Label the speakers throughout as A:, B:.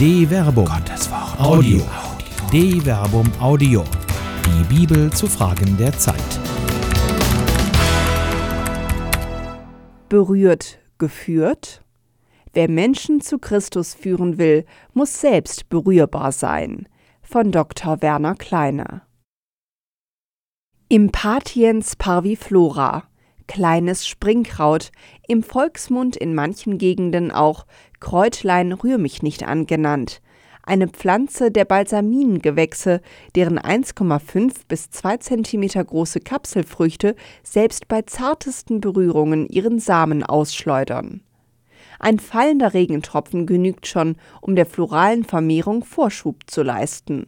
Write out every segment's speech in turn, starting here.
A: De Verbum. Gottes Wort. Audio. De Verbum Audio. Die Bibel zu Fragen der Zeit.
B: Berührt, geführt? Wer Menschen zu Christus führen will, muss selbst berührbar sein. Von Dr. Werner Kleine. Impatiens parviflora kleines Springkraut, im Volksmund in manchen Gegenden auch Kräutlein rühr mich nicht angenannt, eine Pflanze der Balsaminengewächse, deren 1,5 bis 2 cm große Kapselfrüchte selbst bei zartesten Berührungen ihren Samen ausschleudern. Ein fallender Regentropfen genügt schon, um der floralen Vermehrung Vorschub zu leisten.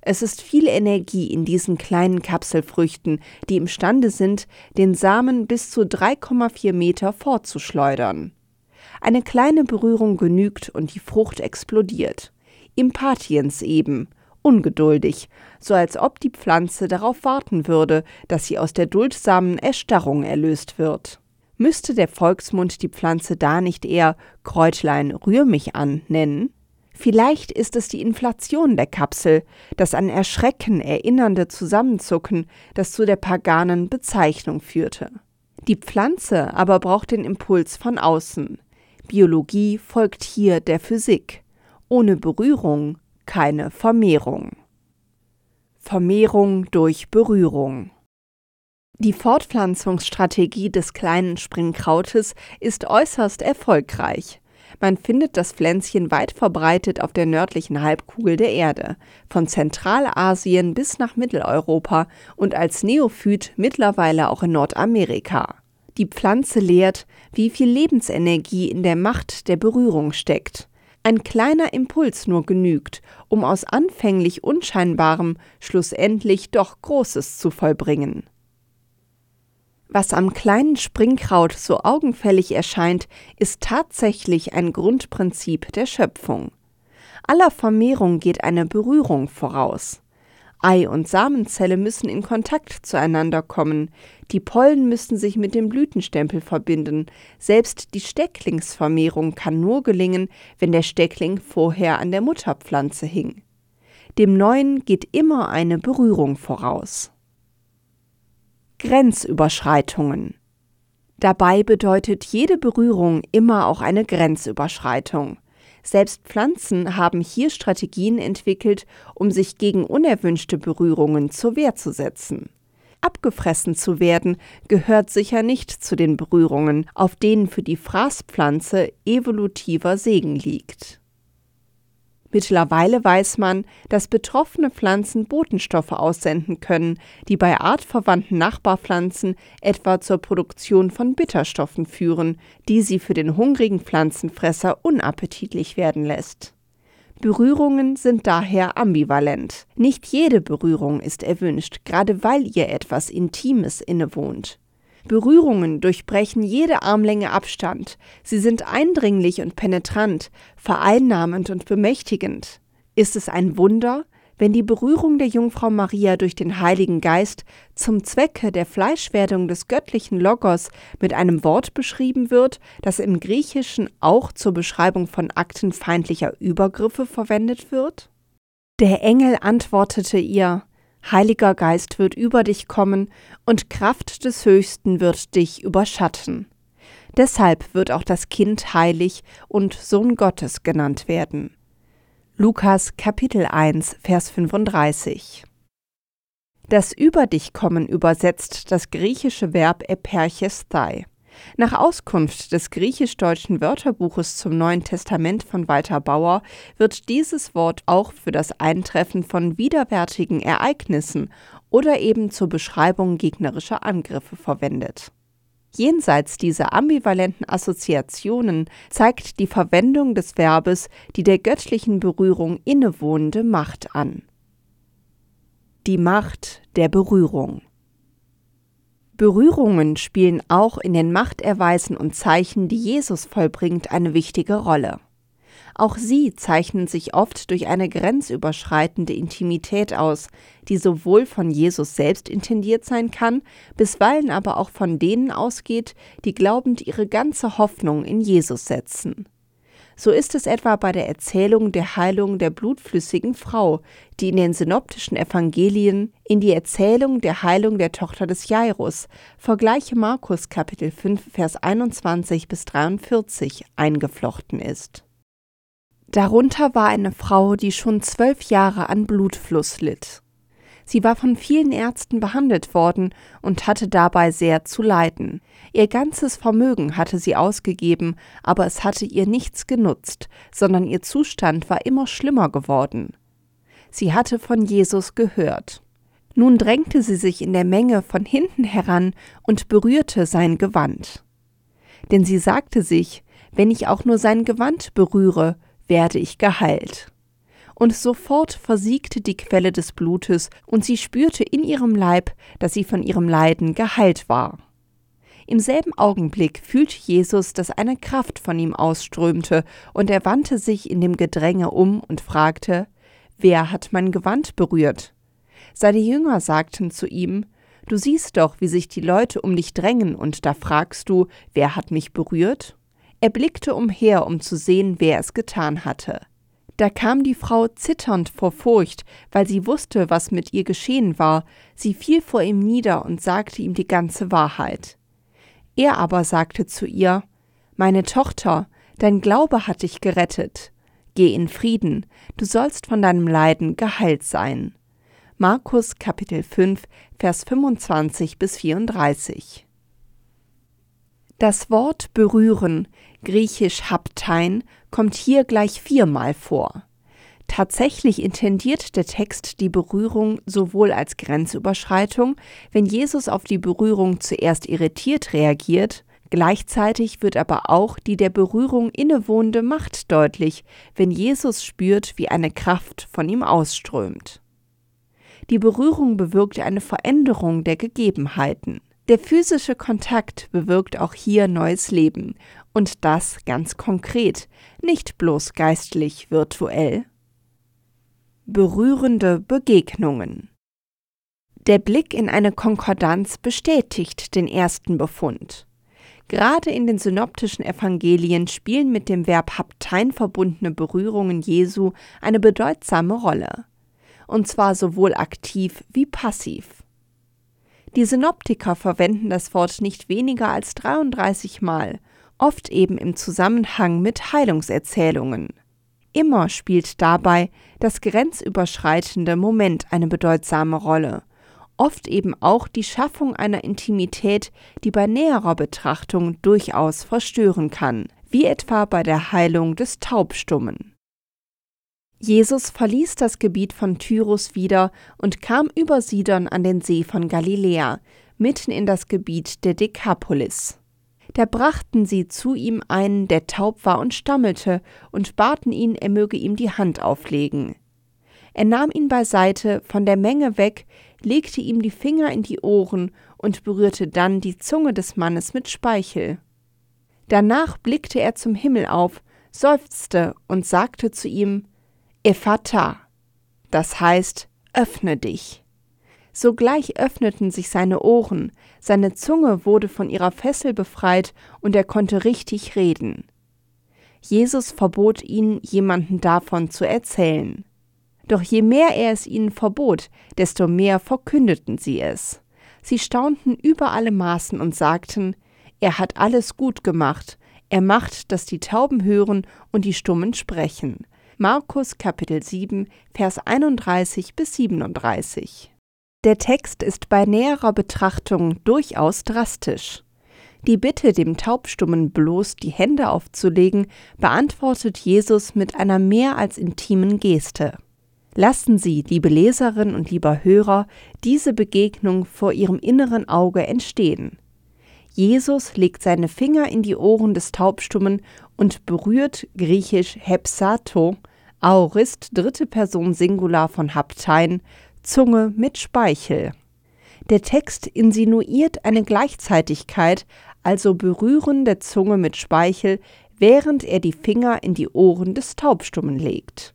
B: Es ist viel Energie in diesen kleinen Kapselfrüchten, die imstande sind, den Samen bis zu 3,4 Meter fortzuschleudern. Eine kleine Berührung genügt und die Frucht explodiert. Impatiens eben, ungeduldig, so als ob die Pflanze darauf warten würde, dass sie aus der duldsamen Erstarrung erlöst wird. Müsste der Volksmund die Pflanze da nicht eher Kräutlein rühr mich an nennen? Vielleicht ist es die Inflation der Kapsel, das an Erschrecken erinnernde Zusammenzucken, das zu der paganen Bezeichnung führte. Die Pflanze aber braucht den Impuls von außen. Biologie folgt hier der Physik. Ohne Berührung keine Vermehrung. Vermehrung durch Berührung. Die Fortpflanzungsstrategie des kleinen Springkrautes ist äußerst erfolgreich. Man findet das Pflänzchen weit verbreitet auf der nördlichen Halbkugel der Erde, von Zentralasien bis nach Mitteleuropa und als Neophyt mittlerweile auch in Nordamerika. Die Pflanze lehrt, wie viel Lebensenergie in der Macht der Berührung steckt. Ein kleiner Impuls nur genügt, um aus anfänglich Unscheinbarem schlussendlich doch Großes zu vollbringen. Was am kleinen Springkraut so augenfällig erscheint, ist tatsächlich ein Grundprinzip der Schöpfung. Aller Vermehrung geht eine Berührung voraus. Ei und Samenzelle müssen in Kontakt zueinander kommen, die Pollen müssen sich mit dem Blütenstempel verbinden, selbst die Stecklingsvermehrung kann nur gelingen, wenn der Steckling vorher an der Mutterpflanze hing. Dem Neuen geht immer eine Berührung voraus. Grenzüberschreitungen. Dabei bedeutet jede Berührung immer auch eine Grenzüberschreitung. Selbst Pflanzen haben hier Strategien entwickelt, um sich gegen unerwünschte Berührungen zur Wehr zu setzen. Abgefressen zu werden gehört sicher nicht zu den Berührungen, auf denen für die Fraßpflanze evolutiver Segen liegt. Mittlerweile weiß man, dass betroffene Pflanzen Botenstoffe aussenden können, die bei artverwandten Nachbarpflanzen etwa zur Produktion von Bitterstoffen führen, die sie für den hungrigen Pflanzenfresser unappetitlich werden lässt. Berührungen sind daher ambivalent. Nicht jede Berührung ist erwünscht, gerade weil ihr etwas Intimes innewohnt. Berührungen durchbrechen jede Armlänge Abstand. Sie sind eindringlich und penetrant, vereinnahmend und bemächtigend. Ist es ein Wunder, wenn die Berührung der Jungfrau Maria durch den Heiligen Geist zum Zwecke der Fleischwerdung des göttlichen Logos mit einem Wort beschrieben wird, das im Griechischen auch zur Beschreibung von Akten feindlicher Übergriffe verwendet wird? Der Engel antwortete ihr, Heiliger Geist wird über dich kommen und Kraft des Höchsten wird dich überschatten. Deshalb wird auch das Kind heilig und Sohn Gottes genannt werden. Lukas Kapitel 1 Vers 35 Das Über dich kommen übersetzt das griechische Verb eperchestai. Nach Auskunft des griechisch-deutschen Wörterbuches zum Neuen Testament von Walter Bauer wird dieses Wort auch für das Eintreffen von widerwärtigen Ereignissen oder eben zur Beschreibung gegnerischer Angriffe verwendet. Jenseits dieser ambivalenten Assoziationen zeigt die Verwendung des Verbes die der göttlichen Berührung innewohnende Macht an. Die Macht der Berührung. Berührungen spielen auch in den Machterweisen und Zeichen, die Jesus vollbringt, eine wichtige Rolle. Auch sie zeichnen sich oft durch eine grenzüberschreitende Intimität aus, die sowohl von Jesus selbst intendiert sein kann, bisweilen aber auch von denen ausgeht, die glaubend ihre ganze Hoffnung in Jesus setzen. So ist es etwa bei der Erzählung der Heilung der blutflüssigen Frau, die in den synoptischen Evangelien in die Erzählung der Heilung der Tochter des Jairus, vergleiche Markus Kapitel 5 Vers 21 bis 43, eingeflochten ist. Darunter war eine Frau, die schon zwölf Jahre an Blutfluss litt. Sie war von vielen Ärzten behandelt worden und hatte dabei sehr zu leiden. Ihr ganzes Vermögen hatte sie ausgegeben, aber es hatte ihr nichts genutzt, sondern ihr Zustand war immer schlimmer geworden. Sie hatte von Jesus gehört. Nun drängte sie sich in der Menge von hinten heran und berührte sein Gewand. Denn sie sagte sich, wenn ich auch nur sein Gewand berühre, werde ich geheilt und sofort versiegte die Quelle des Blutes, und sie spürte in ihrem Leib, dass sie von ihrem Leiden geheilt war. Im selben Augenblick fühlte Jesus, dass eine Kraft von ihm ausströmte, und er wandte sich in dem Gedränge um und fragte, Wer hat mein Gewand berührt? Seine Jünger sagten zu ihm, Du siehst doch, wie sich die Leute um dich drängen, und da fragst du, wer hat mich berührt? Er blickte umher, um zu sehen, wer es getan hatte. Da kam die Frau zitternd vor Furcht, weil sie wusste, was mit ihr geschehen war, sie fiel vor ihm nieder und sagte ihm die ganze Wahrheit. Er aber sagte zu ihr Meine Tochter, dein Glaube hat dich gerettet. Geh in Frieden, du sollst von deinem Leiden geheilt sein. Markus Kapitel 5, Vers 25 bis 34. Das Wort berühren, griechisch haptein, kommt hier gleich viermal vor. Tatsächlich intendiert der Text die Berührung sowohl als Grenzüberschreitung, wenn Jesus auf die Berührung zuerst irritiert reagiert, gleichzeitig wird aber auch die der Berührung innewohnende Macht deutlich, wenn Jesus spürt, wie eine Kraft von ihm ausströmt. Die Berührung bewirkt eine Veränderung der Gegebenheiten. Der physische Kontakt bewirkt auch hier neues Leben, und das ganz konkret, nicht bloß geistlich virtuell. Berührende Begegnungen Der Blick in eine Konkordanz bestätigt den ersten Befund. Gerade in den synoptischen Evangelien spielen mit dem Verb haptein verbundene Berührungen Jesu eine bedeutsame Rolle, und zwar sowohl aktiv wie passiv. Die Synoptiker verwenden das Wort nicht weniger als 33 Mal, oft eben im Zusammenhang mit Heilungserzählungen. Immer spielt dabei das grenzüberschreitende Moment eine bedeutsame Rolle, oft eben auch die Schaffung einer Intimität, die bei näherer Betrachtung durchaus verstören kann, wie etwa bei der Heilung des Taubstummen. Jesus verließ das Gebiet von Tyrus wieder und kam über Sidon an den See von Galiläa, mitten in das Gebiet der Dekapolis. Da brachten sie zu ihm einen, der taub war und stammelte, und baten ihn, er möge ihm die Hand auflegen. Er nahm ihn beiseite, von der Menge weg, legte ihm die Finger in die Ohren und berührte dann die Zunge des Mannes mit Speichel. Danach blickte er zum Himmel auf, seufzte und sagte zu ihm Ephata, das heißt, öffne dich. Sogleich öffneten sich seine Ohren, seine Zunge wurde von ihrer Fessel befreit und er konnte richtig reden. Jesus verbot ihnen, jemanden davon zu erzählen. Doch je mehr er es ihnen verbot, desto mehr verkündeten sie es. Sie staunten über alle Maßen und sagten, er hat alles gut gemacht, er macht, dass die Tauben hören und die Stummen sprechen. Markus Kapitel 7, Vers 31 bis 37. Der Text ist bei näherer Betrachtung durchaus drastisch. Die Bitte, dem Taubstummen bloß die Hände aufzulegen, beantwortet Jesus mit einer mehr als intimen Geste. Lassen Sie, liebe Leserin und lieber Hörer, diese Begegnung vor Ihrem inneren Auge entstehen. Jesus legt seine Finger in die Ohren des Taubstummen und berührt griechisch hepsato Aorist dritte Person Singular von Haptein, Zunge mit Speichel. Der Text insinuiert eine Gleichzeitigkeit, also Berühren der Zunge mit Speichel, während er die Finger in die Ohren des Taubstummen legt.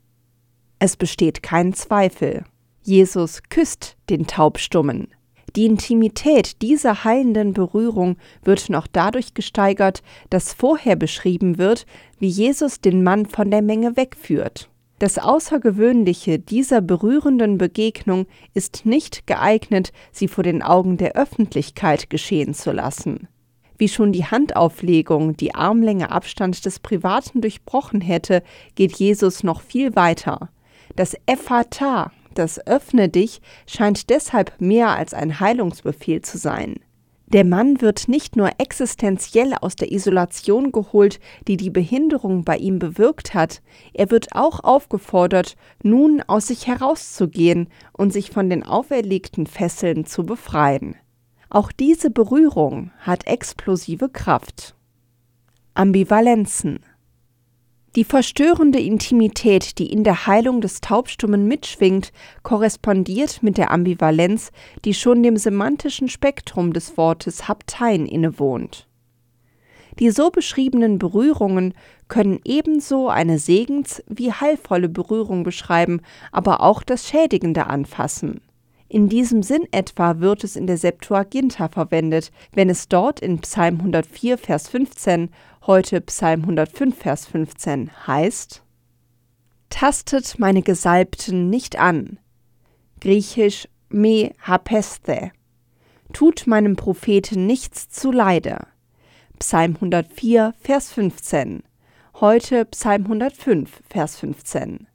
B: Es besteht kein Zweifel. Jesus küsst den Taubstummen. Die Intimität dieser heilenden Berührung wird noch dadurch gesteigert, dass vorher beschrieben wird, wie Jesus den Mann von der Menge wegführt. Das Außergewöhnliche dieser berührenden Begegnung ist nicht geeignet, sie vor den Augen der Öffentlichkeit geschehen zu lassen. Wie schon die Handauflegung die Armlänge Abstand des Privaten durchbrochen hätte, geht Jesus noch viel weiter. Das Ephata, das Öffne dich, scheint deshalb mehr als ein Heilungsbefehl zu sein. Der Mann wird nicht nur existenziell aus der Isolation geholt, die die Behinderung bei ihm bewirkt hat, er wird auch aufgefordert, nun aus sich herauszugehen und sich von den auferlegten Fesseln zu befreien. Auch diese Berührung hat explosive Kraft. Ambivalenzen die verstörende Intimität, die in der Heilung des Taubstummen mitschwingt, korrespondiert mit der Ambivalenz, die schon dem semantischen Spektrum des Wortes Haptein innewohnt. Die so beschriebenen Berührungen können ebenso eine segens- wie heilvolle Berührung beschreiben, aber auch das Schädigende anfassen. In diesem Sinn etwa wird es in der Septuaginta verwendet, wenn es dort in Psalm 104, Vers 15 heute Psalm 105, Vers 15 heißt, Tastet meine Gesalbten nicht an. Griechisch me hapeste. Tut meinem Propheten nichts zuleide. Psalm 104, Vers 15. Heute Psalm 105, Vers 15.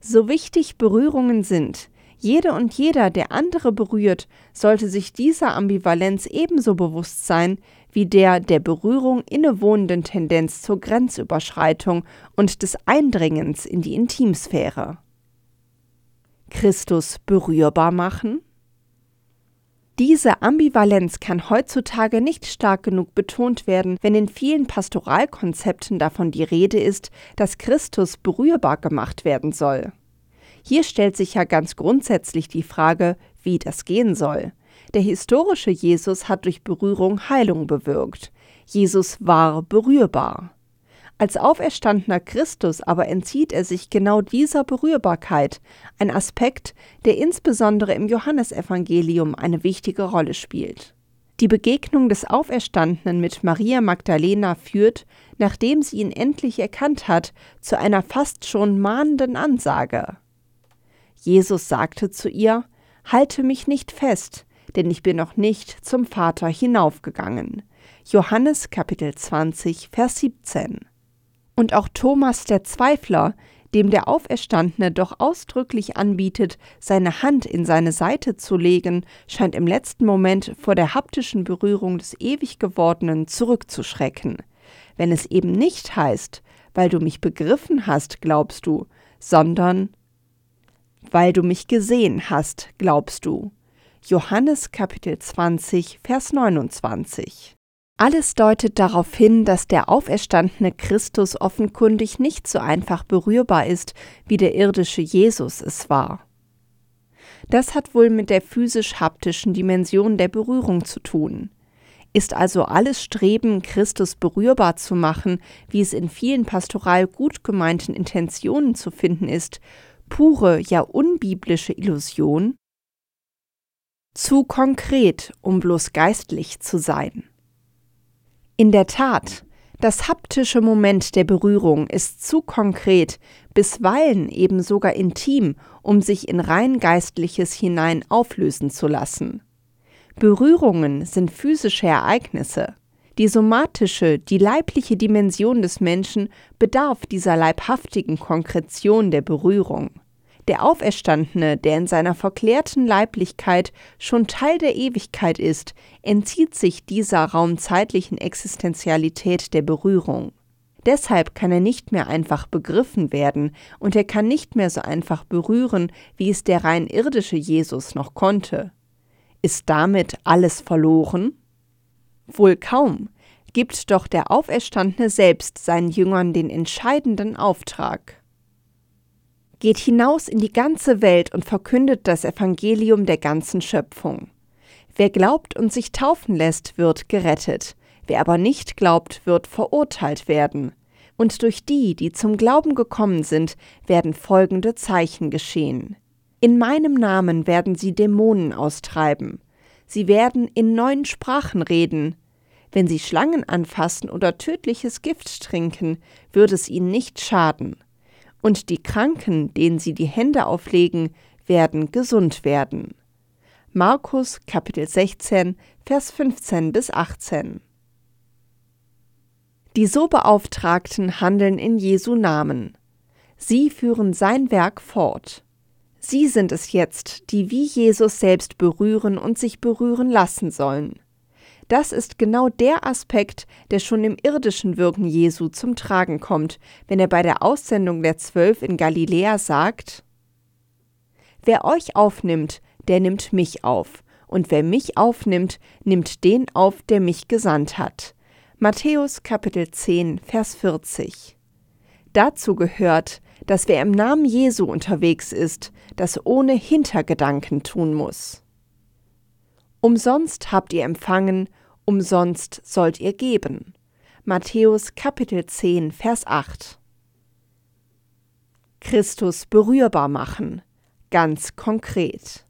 B: So wichtig Berührungen sind, jede und jeder, der andere berührt, sollte sich dieser Ambivalenz ebenso bewusst sein wie der der Berührung innewohnenden Tendenz zur Grenzüberschreitung und des Eindringens in die Intimsphäre. Christus berührbar machen? Diese Ambivalenz kann heutzutage nicht stark genug betont werden, wenn in vielen Pastoralkonzepten davon die Rede ist, dass Christus berührbar gemacht werden soll. Hier stellt sich ja ganz grundsätzlich die Frage, wie das gehen soll. Der historische Jesus hat durch Berührung Heilung bewirkt. Jesus war berührbar. Als auferstandener Christus aber entzieht er sich genau dieser Berührbarkeit, ein Aspekt, der insbesondere im Johannesevangelium eine wichtige Rolle spielt. Die Begegnung des Auferstandenen mit Maria Magdalena führt, nachdem sie ihn endlich erkannt hat, zu einer fast schon mahnenden Ansage. Jesus sagte zu ihr, Halte mich nicht fest, denn ich bin noch nicht zum Vater hinaufgegangen. Johannes Kapitel 20, Vers 17. Und auch Thomas der Zweifler, dem der Auferstandene doch ausdrücklich anbietet, seine Hand in seine Seite zu legen, scheint im letzten Moment vor der haptischen Berührung des ewig gewordenen zurückzuschrecken. Wenn es eben nicht heißt, weil du mich begriffen hast, glaubst du, sondern weil du mich gesehen hast, glaubst du. Johannes Kapitel 20, Vers 29. Alles deutet darauf hin, dass der auferstandene Christus offenkundig nicht so einfach berührbar ist, wie der irdische Jesus es war. Das hat wohl mit der physisch-haptischen Dimension der Berührung zu tun. Ist also alles Streben, Christus berührbar zu machen, wie es in vielen pastoral gut gemeinten Intentionen zu finden ist, pure, ja unbiblische Illusion? Zu konkret, um bloß geistlich zu sein. In der Tat, das haptische Moment der Berührung ist zu konkret, bisweilen eben sogar intim, um sich in rein Geistliches hinein auflösen zu lassen. Berührungen sind physische Ereignisse. Die somatische, die leibliche Dimension des Menschen bedarf dieser leibhaftigen Konkretion der Berührung. Der Auferstandene, der in seiner verklärten Leiblichkeit schon Teil der Ewigkeit ist, entzieht sich dieser raumzeitlichen Existenzialität der Berührung. Deshalb kann er nicht mehr einfach begriffen werden und er kann nicht mehr so einfach berühren, wie es der rein irdische Jesus noch konnte. Ist damit alles verloren? Wohl kaum, gibt doch der Auferstandene selbst seinen Jüngern den entscheidenden Auftrag. Geht hinaus in die ganze Welt und verkündet das Evangelium der ganzen Schöpfung. Wer glaubt und sich taufen lässt, wird gerettet, wer aber nicht glaubt, wird verurteilt werden. Und durch die, die zum Glauben gekommen sind, werden folgende Zeichen geschehen. In meinem Namen werden sie Dämonen austreiben. Sie werden in neuen Sprachen reden. Wenn sie Schlangen anfassen oder tödliches Gift trinken, wird es ihnen nicht schaden. Und die Kranken, denen sie die Hände auflegen, werden gesund werden. Markus Kapitel 16, Vers 15 bis 18. Die so Beauftragten handeln in Jesu Namen. Sie führen sein Werk fort. Sie sind es jetzt, die wie Jesus selbst berühren und sich berühren lassen sollen. Das ist genau der Aspekt, der schon im irdischen Wirken Jesu zum Tragen kommt, wenn er bei der Aussendung der Zwölf in Galiläa sagt, Wer euch aufnimmt, der nimmt mich auf, und wer mich aufnimmt, nimmt den auf, der mich gesandt hat. Matthäus Kapitel 10, Vers 40. Dazu gehört, dass wer im Namen Jesu unterwegs ist, das ohne Hintergedanken tun muss. Umsonst habt ihr empfangen, umsonst sollt ihr geben. Matthäus Kapitel 10, Vers 8. Christus berührbar machen, ganz konkret.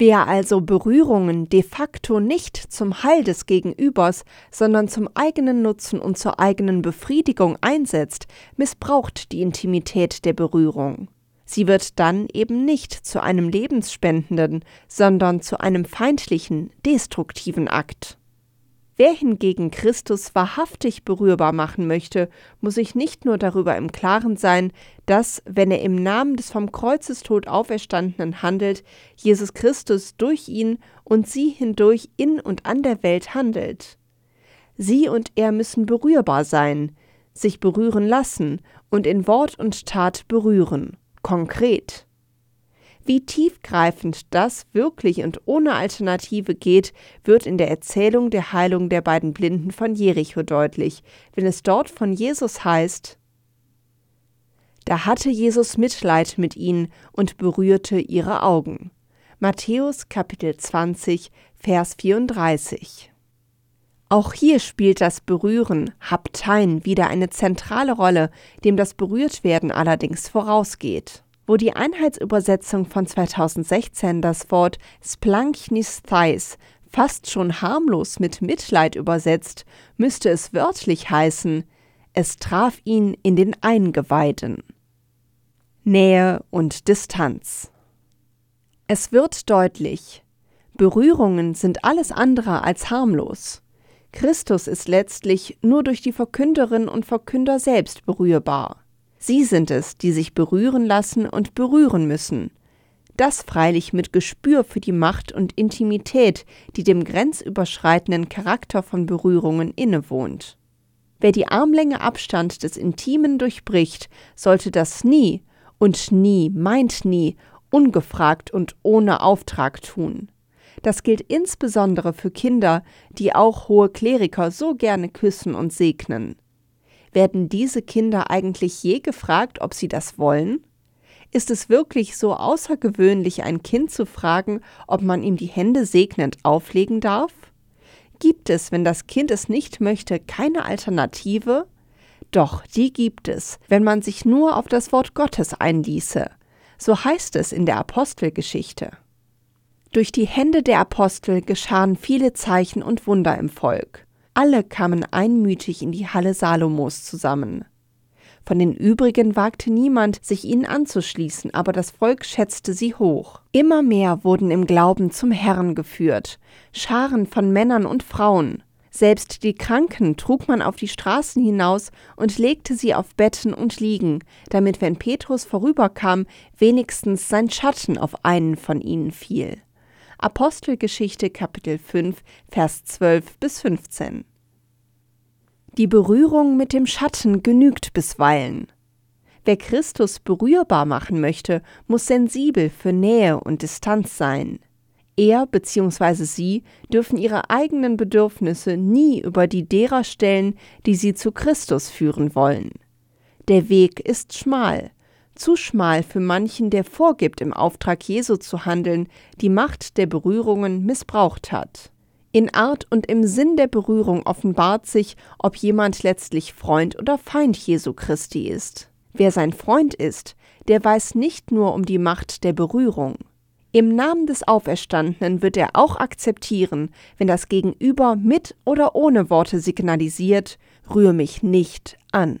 B: Wer also Berührungen de facto nicht zum Heil des Gegenübers, sondern zum eigenen Nutzen und zur eigenen Befriedigung einsetzt, missbraucht die Intimität der Berührung. Sie wird dann eben nicht zu einem lebensspendenden, sondern zu einem feindlichen, destruktiven Akt. Wer hingegen Christus wahrhaftig berührbar machen möchte, muss sich nicht nur darüber im Klaren sein, dass, wenn er im Namen des vom Kreuzestod Auferstandenen handelt, Jesus Christus durch ihn und sie hindurch in und an der Welt handelt. Sie und er müssen berührbar sein, sich berühren lassen und in Wort und Tat berühren, konkret. Wie tiefgreifend das wirklich und ohne Alternative geht, wird in der Erzählung der Heilung der beiden Blinden von Jericho deutlich, wenn es dort von Jesus heißt, da hatte Jesus Mitleid mit ihnen und berührte ihre Augen. Matthäus Kapitel 20, Vers 34. Auch hier spielt das Berühren, Haptein, wieder eine zentrale Rolle, dem das Berührtwerden allerdings vorausgeht wo die Einheitsübersetzung von 2016 das Wort Splanknistheis fast schon harmlos mit Mitleid übersetzt, müsste es wörtlich heißen, es traf ihn in den Eingeweiden. Nähe und Distanz. Es wird deutlich, Berührungen sind alles andere als harmlos. Christus ist letztlich nur durch die Verkünderin und Verkünder selbst berührbar. Sie sind es, die sich berühren lassen und berühren müssen. Das freilich mit Gespür für die Macht und Intimität, die dem grenzüberschreitenden Charakter von Berührungen innewohnt. Wer die Armlänge Abstand des Intimen durchbricht, sollte das nie und nie meint nie ungefragt und ohne Auftrag tun. Das gilt insbesondere für Kinder, die auch hohe Kleriker so gerne küssen und segnen. Werden diese Kinder eigentlich je gefragt, ob sie das wollen? Ist es wirklich so außergewöhnlich, ein Kind zu fragen, ob man ihm die Hände segnend auflegen darf? Gibt es, wenn das Kind es nicht möchte, keine Alternative? Doch, die gibt es, wenn man sich nur auf das Wort Gottes einließe. So heißt es in der Apostelgeschichte. Durch die Hände der Apostel geschahen viele Zeichen und Wunder im Volk. Alle kamen einmütig in die Halle Salomos zusammen. Von den übrigen wagte niemand, sich ihnen anzuschließen, aber das Volk schätzte sie hoch. Immer mehr wurden im Glauben zum Herrn geführt, Scharen von Männern und Frauen. Selbst die Kranken trug man auf die Straßen hinaus und legte sie auf Betten und Liegen, damit, wenn Petrus vorüberkam, wenigstens sein Schatten auf einen von ihnen fiel. Apostelgeschichte Kapitel 5, Vers 12 bis 15. Die Berührung mit dem Schatten genügt bisweilen. Wer Christus berührbar machen möchte, muss sensibel für Nähe und Distanz sein. Er bzw. sie dürfen ihre eigenen Bedürfnisse nie über die derer stellen, die sie zu Christus führen wollen. Der Weg ist schmal, zu schmal für manchen, der vorgibt, im Auftrag Jesu zu handeln, die Macht der Berührungen missbraucht hat. In Art und im Sinn der Berührung offenbart sich, ob jemand letztlich Freund oder Feind Jesu Christi ist. Wer sein Freund ist, der weiß nicht nur um die Macht der Berührung. Im Namen des Auferstandenen wird er auch akzeptieren, wenn das Gegenüber mit oder ohne Worte signalisiert, rühre mich nicht an.